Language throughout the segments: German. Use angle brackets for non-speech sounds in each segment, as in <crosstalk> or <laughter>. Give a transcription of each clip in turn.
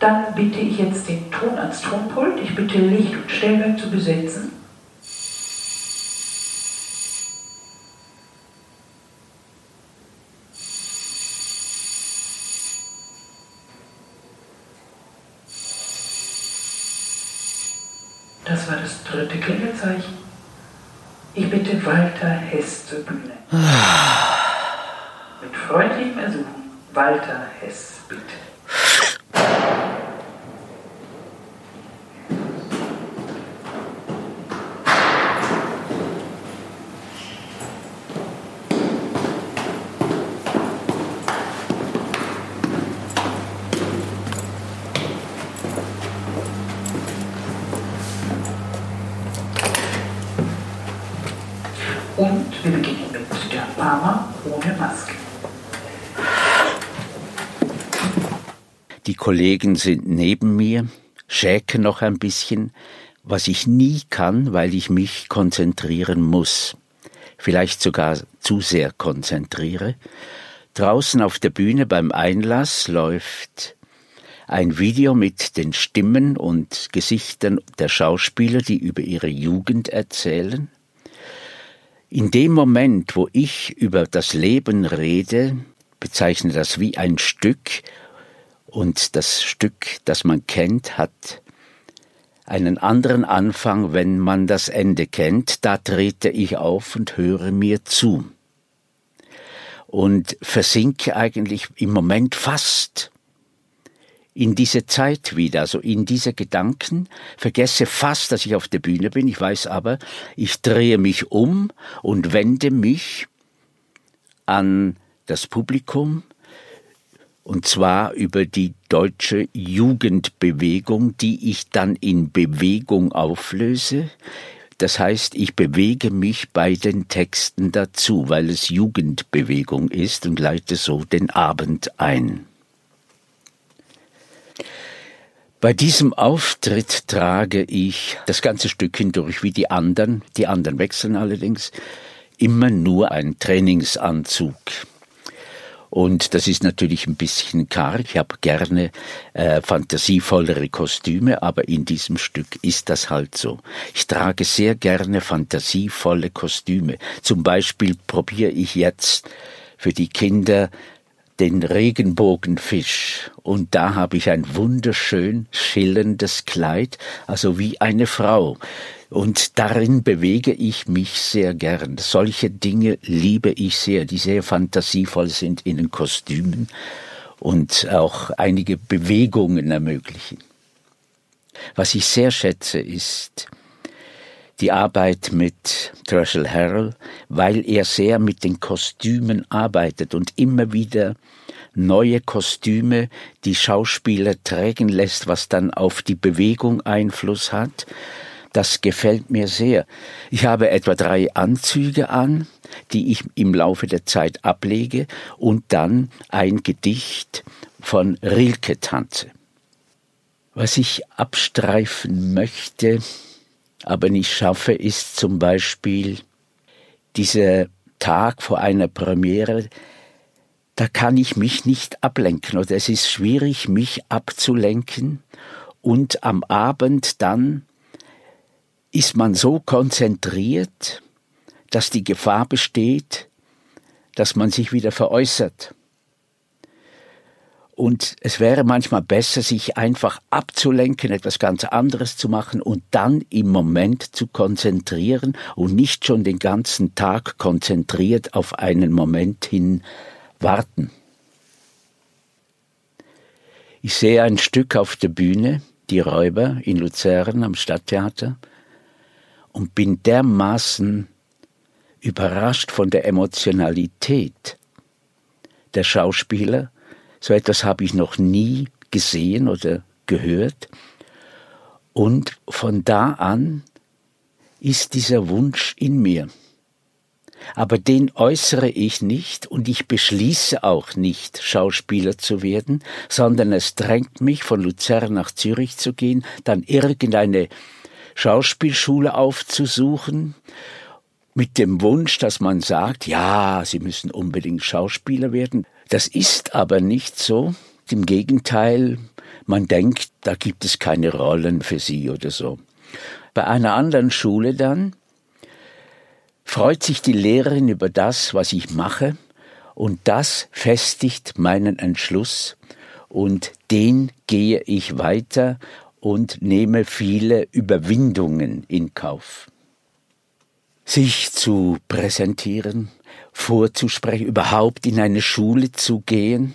Dann bitte ich jetzt den Ton ans Tonpult. Ich bitte Licht und Stellwerk zu besetzen. Das war das dritte Klingelzeichen. Ich bitte Walter Hess zur Bühne. Mit freundlichem Ersuchen, Walter Hess, bitte. Kollegen sind neben mir, schäken noch ein bisschen, was ich nie kann, weil ich mich konzentrieren muss. Vielleicht sogar zu sehr konzentriere. Draußen auf der Bühne beim Einlass läuft ein Video mit den Stimmen und Gesichtern der Schauspieler, die über ihre Jugend erzählen. In dem Moment, wo ich über das Leben rede, bezeichne das wie ein Stück und das Stück, das man kennt, hat einen anderen Anfang, wenn man das Ende kennt. Da trete ich auf und höre mir zu. Und versinke eigentlich im Moment fast in diese Zeit wieder, also in diese Gedanken, vergesse fast, dass ich auf der Bühne bin, ich weiß aber, ich drehe mich um und wende mich an das Publikum, und zwar über die deutsche Jugendbewegung, die ich dann in Bewegung auflöse. Das heißt, ich bewege mich bei den Texten dazu, weil es Jugendbewegung ist und leite so den Abend ein. Bei diesem Auftritt trage ich das ganze Stück hindurch wie die anderen, die anderen wechseln allerdings, immer nur einen Trainingsanzug. Und das ist natürlich ein bisschen karg. Ich habe gerne äh, fantasievollere Kostüme, aber in diesem Stück ist das halt so. Ich trage sehr gerne fantasievolle Kostüme. Zum Beispiel probiere ich jetzt für die Kinder den Regenbogenfisch und da habe ich ein wunderschön schillerndes Kleid, also wie eine Frau. Und darin bewege ich mich sehr gern. Solche Dinge liebe ich sehr, die sehr fantasievoll sind in den Kostümen und auch einige Bewegungen ermöglichen. Was ich sehr schätze, ist die Arbeit mit Treshel Harrell, weil er sehr mit den Kostümen arbeitet und immer wieder neue Kostüme die Schauspieler trägen lässt, was dann auf die Bewegung Einfluss hat. Das gefällt mir sehr. Ich habe etwa drei Anzüge an, die ich im Laufe der Zeit ablege und dann ein Gedicht von Rilke tanze. Was ich abstreifen möchte, aber nicht schaffe, ist zum Beispiel dieser Tag vor einer Premiere, da kann ich mich nicht ablenken oder es ist schwierig, mich abzulenken und am Abend dann ist man so konzentriert, dass die Gefahr besteht, dass man sich wieder veräußert. Und es wäre manchmal besser, sich einfach abzulenken, etwas ganz anderes zu machen und dann im Moment zu konzentrieren und nicht schon den ganzen Tag konzentriert auf einen Moment hin warten. Ich sehe ein Stück auf der Bühne, Die Räuber in Luzern am Stadttheater, und bin dermaßen überrascht von der Emotionalität der Schauspieler, so etwas habe ich noch nie gesehen oder gehört. Und von da an ist dieser Wunsch in mir. Aber den äußere ich nicht und ich beschließe auch nicht, Schauspieler zu werden, sondern es drängt mich, von Luzern nach Zürich zu gehen, dann irgendeine Schauspielschule aufzusuchen, mit dem Wunsch, dass man sagt, ja, Sie müssen unbedingt Schauspieler werden. Das ist aber nicht so. Im Gegenteil, Man denkt, da gibt es keine Rollen für sie oder so. Bei einer anderen Schule dann freut sich die Lehrerin über das, was ich mache, und das festigt meinen Entschluss, und den gehe ich weiter und nehme viele Überwindungen in Kauf. Sich zu präsentieren, vorzusprechen, überhaupt in eine Schule zu gehen,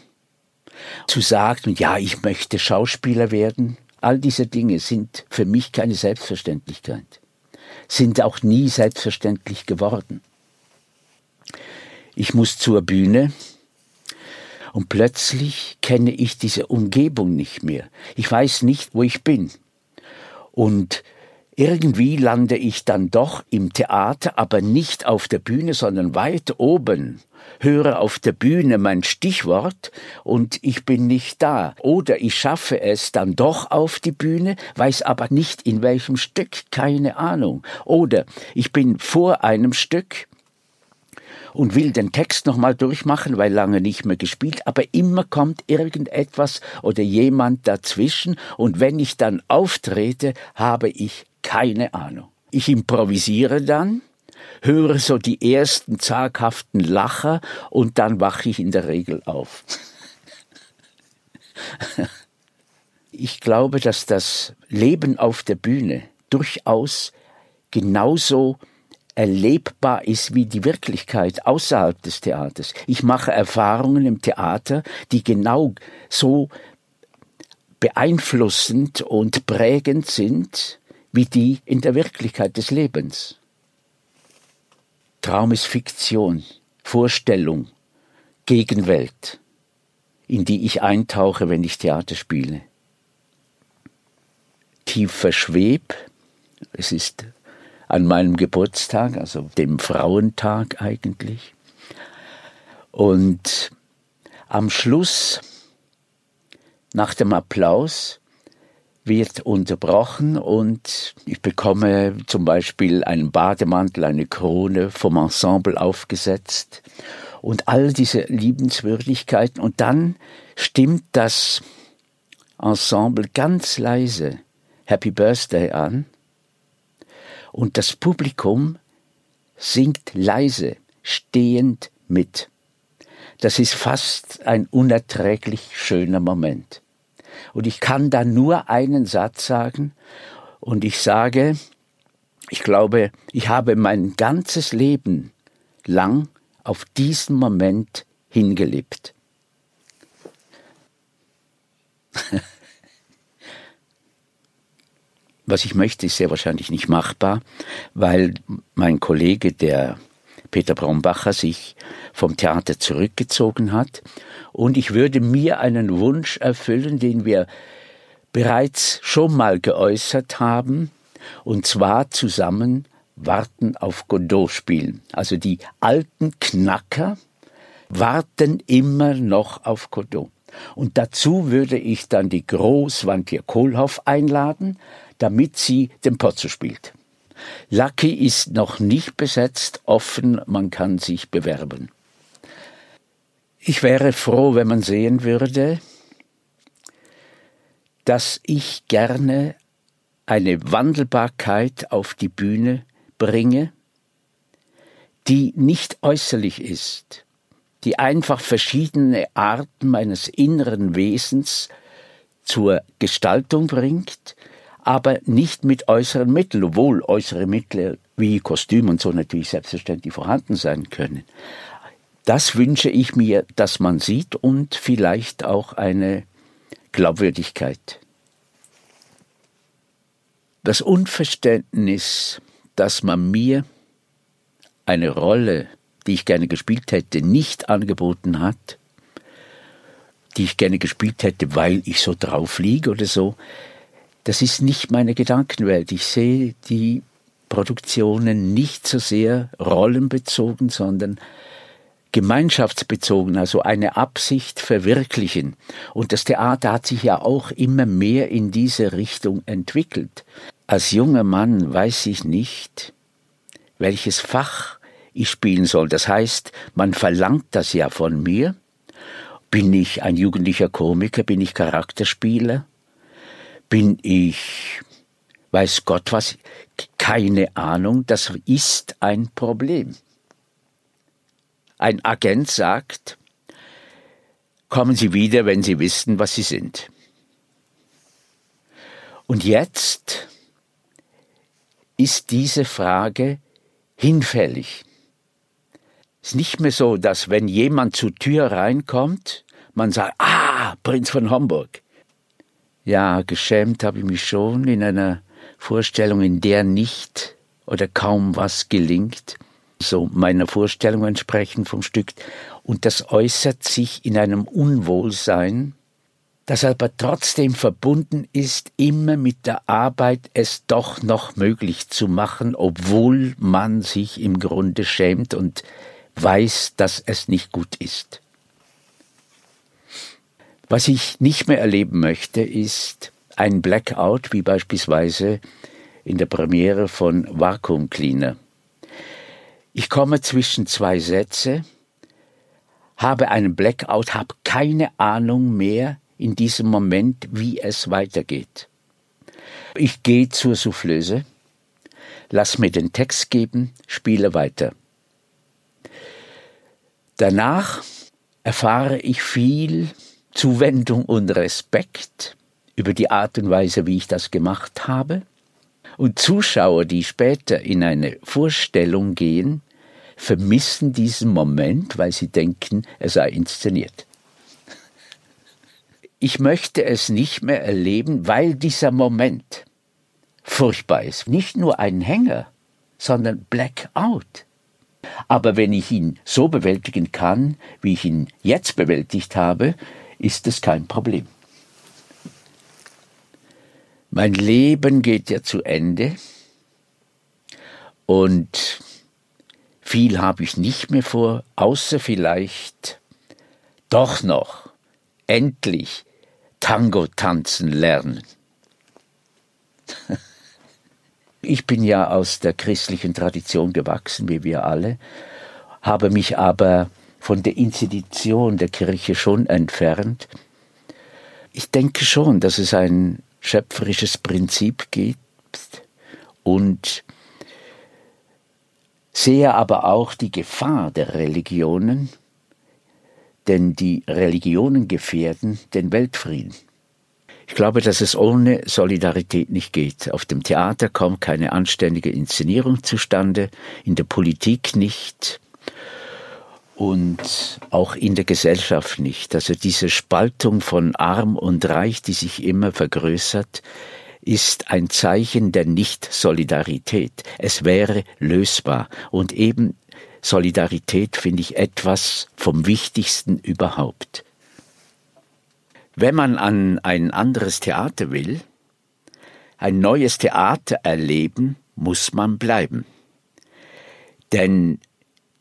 zu sagen, ja, ich möchte Schauspieler werden, all diese Dinge sind für mich keine Selbstverständlichkeit, sind auch nie selbstverständlich geworden. Ich muss zur Bühne und plötzlich kenne ich diese Umgebung nicht mehr. Ich weiß nicht, wo ich bin. Und irgendwie lande ich dann doch im Theater, aber nicht auf der Bühne, sondern weit oben, höre auf der Bühne mein Stichwort und ich bin nicht da. Oder ich schaffe es dann doch auf die Bühne, weiß aber nicht in welchem Stück, keine Ahnung. Oder ich bin vor einem Stück und will den Text nochmal durchmachen, weil lange nicht mehr gespielt, aber immer kommt irgendetwas oder jemand dazwischen und wenn ich dann auftrete, habe ich keine Ahnung. Ich improvisiere dann, höre so die ersten zaghaften Lacher und dann wache ich in der Regel auf. <laughs> ich glaube, dass das Leben auf der Bühne durchaus genauso erlebbar ist wie die Wirklichkeit außerhalb des Theaters. Ich mache Erfahrungen im Theater, die genau so beeinflussend und prägend sind wie die in der Wirklichkeit des Lebens. Traum ist Fiktion, Vorstellung, Gegenwelt, in die ich eintauche, wenn ich Theater spiele. Tief verschweb, es ist an meinem Geburtstag, also dem Frauentag eigentlich. Und am Schluss, nach dem Applaus, wird unterbrochen und ich bekomme zum Beispiel einen Bademantel, eine Krone vom Ensemble aufgesetzt und all diese Liebenswürdigkeiten und dann stimmt das Ensemble ganz leise Happy Birthday an und das Publikum singt leise, stehend mit. Das ist fast ein unerträglich schöner Moment. Und ich kann da nur einen Satz sagen. Und ich sage, ich glaube, ich habe mein ganzes Leben lang auf diesen Moment hingelebt. <laughs> Was ich möchte, ist sehr wahrscheinlich nicht machbar, weil mein Kollege, der Peter Braunbacher, sich vom Theater zurückgezogen hat und ich würde mir einen Wunsch erfüllen, den wir bereits schon mal geäußert haben, und zwar zusammen Warten auf Godot spielen. Also die alten Knacker warten immer noch auf Godot. Und dazu würde ich dann die Großwantier Kohlhoff einladen, damit sie den Pozzo spielt. Lucky ist noch nicht besetzt, offen, man kann sich bewerben. Ich wäre froh, wenn man sehen würde, dass ich gerne eine Wandelbarkeit auf die Bühne bringe, die nicht äußerlich ist, die einfach verschiedene Arten meines inneren Wesens zur Gestaltung bringt, aber nicht mit äußeren Mitteln, obwohl äußere Mittel wie Kostüm und so natürlich selbstverständlich vorhanden sein können. Das wünsche ich mir, dass man sieht und vielleicht auch eine Glaubwürdigkeit. Das Unverständnis, dass man mir eine Rolle, die ich gerne gespielt hätte, nicht angeboten hat, die ich gerne gespielt hätte, weil ich so drauf liege oder so, das ist nicht meine Gedankenwelt. Ich sehe die Produktionen nicht so sehr rollenbezogen, sondern gemeinschaftsbezogen, also eine Absicht verwirklichen. Und das Theater hat sich ja auch immer mehr in diese Richtung entwickelt. Als junger Mann weiß ich nicht, welches Fach ich spielen soll. Das heißt, man verlangt das ja von mir. Bin ich ein jugendlicher Komiker? Bin ich Charakterspieler? Bin ich, weiß Gott was, keine Ahnung, das ist ein Problem. Ein Agent sagt, kommen Sie wieder, wenn Sie wissen, was Sie sind. Und jetzt ist diese Frage hinfällig. Es ist nicht mehr so, dass wenn jemand zur Tür reinkommt, man sagt, ah, Prinz von Homburg. Ja, geschämt habe ich mich schon in einer Vorstellung, in der nicht oder kaum was gelingt, so meiner Vorstellung entsprechend vom Stück. Und das äußert sich in einem Unwohlsein, das aber trotzdem verbunden ist, immer mit der Arbeit, es doch noch möglich zu machen, obwohl man sich im Grunde schämt und weiß, dass es nicht gut ist. Was ich nicht mehr erleben möchte, ist ein Blackout, wie beispielsweise in der Premiere von Vacuum Cleaner. Ich komme zwischen zwei Sätze, habe einen Blackout, habe keine Ahnung mehr in diesem Moment, wie es weitergeht. Ich gehe zur Soufflöse, lass mir den Text geben, spiele weiter. Danach erfahre ich viel Zuwendung und Respekt über die Art und Weise, wie ich das gemacht habe. Und Zuschauer, die später in eine Vorstellung gehen, vermissen diesen Moment, weil sie denken, er sei inszeniert. Ich möchte es nicht mehr erleben, weil dieser Moment furchtbar ist. Nicht nur ein Hänger, sondern Blackout. Aber wenn ich ihn so bewältigen kann, wie ich ihn jetzt bewältigt habe, ist es kein Problem. Mein Leben geht ja zu Ende und viel habe ich nicht mehr vor, außer vielleicht doch noch endlich Tango tanzen lernen. <laughs> Ich bin ja aus der christlichen Tradition gewachsen, wie wir alle, habe mich aber von der Institution der Kirche schon entfernt. Ich denke schon, dass es ein schöpferisches Prinzip gibt und sehe aber auch die Gefahr der Religionen, denn die Religionen gefährden den Weltfrieden. Ich glaube, dass es ohne Solidarität nicht geht. Auf dem Theater kommt keine anständige Inszenierung zustande, in der Politik nicht und auch in der Gesellschaft nicht. Also diese Spaltung von arm und reich, die sich immer vergrößert, ist ein Zeichen der Nicht-Solidarität. Es wäre lösbar. Und eben Solidarität finde ich etwas vom Wichtigsten überhaupt. Wenn man an ein anderes Theater will, ein neues Theater erleben, muss man bleiben. Denn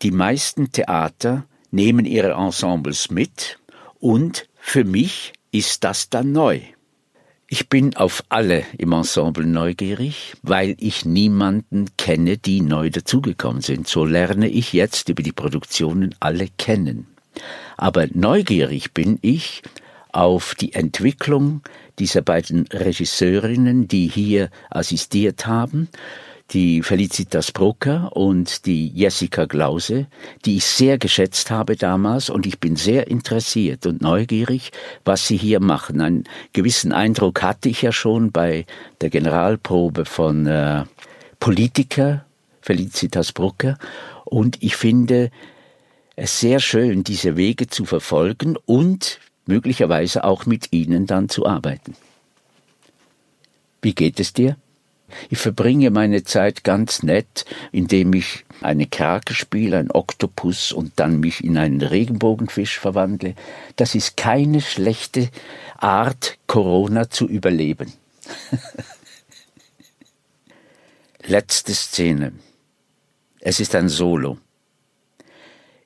die meisten Theater nehmen ihre Ensembles mit und für mich ist das dann neu. Ich bin auf alle im Ensemble neugierig, weil ich niemanden kenne, die neu dazugekommen sind. So lerne ich jetzt über die Produktionen alle kennen. Aber neugierig bin ich auf die Entwicklung dieser beiden Regisseurinnen, die hier assistiert haben, die Felicitas Brucker und die Jessica Glause, die ich sehr geschätzt habe damals und ich bin sehr interessiert und neugierig, was sie hier machen. Einen gewissen Eindruck hatte ich ja schon bei der Generalprobe von äh, Politiker, Felicitas Brucker und ich finde es sehr schön, diese Wege zu verfolgen und möglicherweise auch mit ihnen dann zu arbeiten. Wie geht es dir? Ich verbringe meine Zeit ganz nett, indem ich eine Krake spiele, ein Oktopus und dann mich in einen Regenbogenfisch verwandle. Das ist keine schlechte Art, Corona zu überleben. <laughs> Letzte Szene. Es ist ein Solo.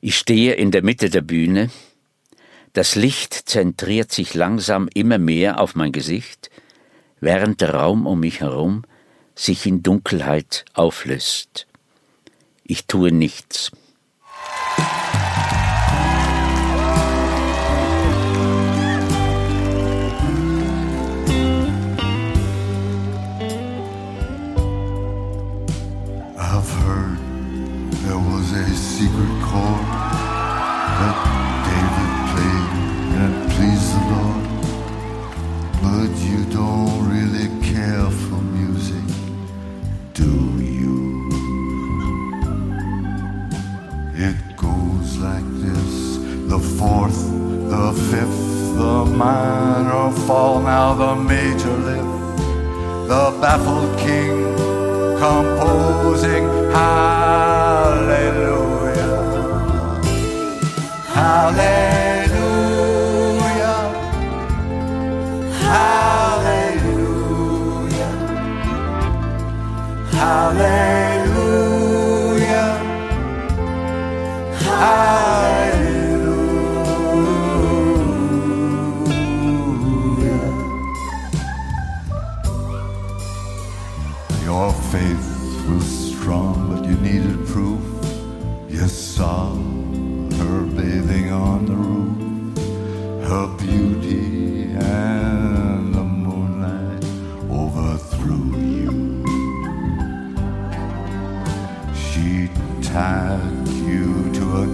Ich stehe in der Mitte der Bühne. Das Licht zentriert sich langsam immer mehr auf mein Gesicht, während der Raum um mich herum sich in Dunkelheit auflöst. Ich tue nichts.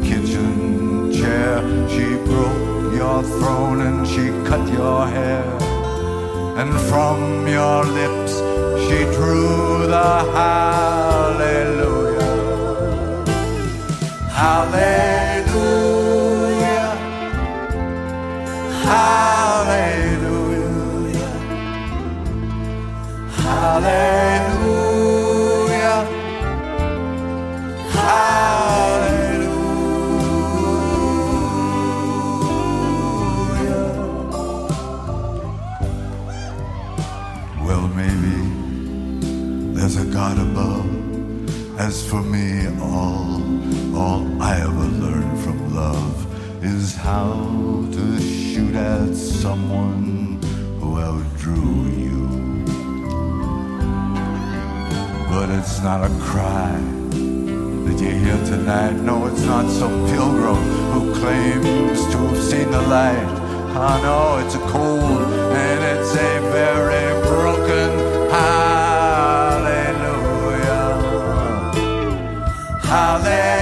Kitchen chair, she broke your throne and she cut your hair and from your lips she drew the hallelujah. Hallelujah. Hallelujah. Hallelujah. As for me, all, all I ever learned from love is how to shoot at someone who outdrew you. But it's not a cry that you hear tonight. No, it's not some pilgrim who claims to have seen the light. I know it's a cold and it's a very now.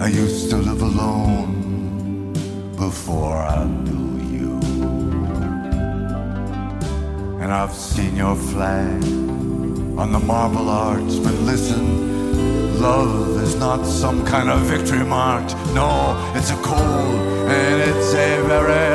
I used to live alone before I knew you. And I've seen your flag on the marble arch, but listen, love is not some kind of victory march. No, it's a cold and it's a very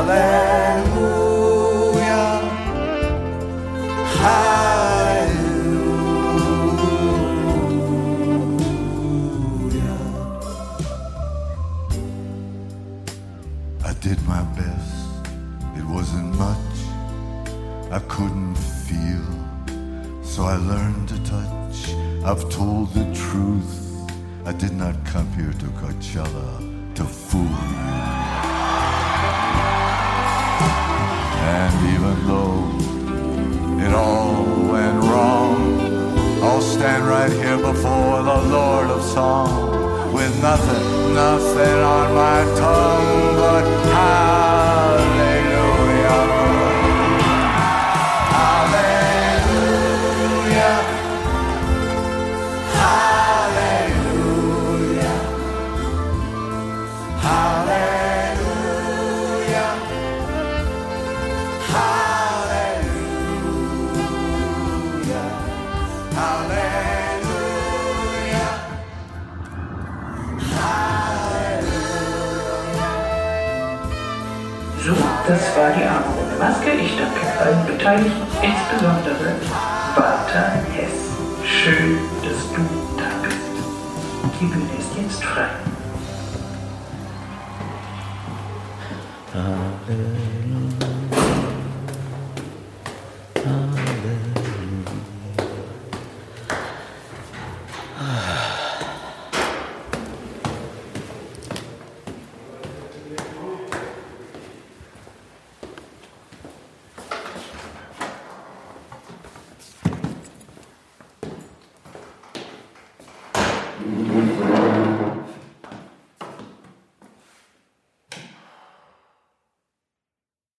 I did not much. I couldn't feel, so I learned to touch, I've told the truth, I did not come here to Coachella to fool you. Stand right here before the Lord of Song with nothing, nothing on my tongue but hallelujah. War die Arme ohne Maske. Ich danke allen Beteiligten, insbesondere Walter Hess. Schön, dass du da bist. Die Bühne ist jetzt frei. Halleluja.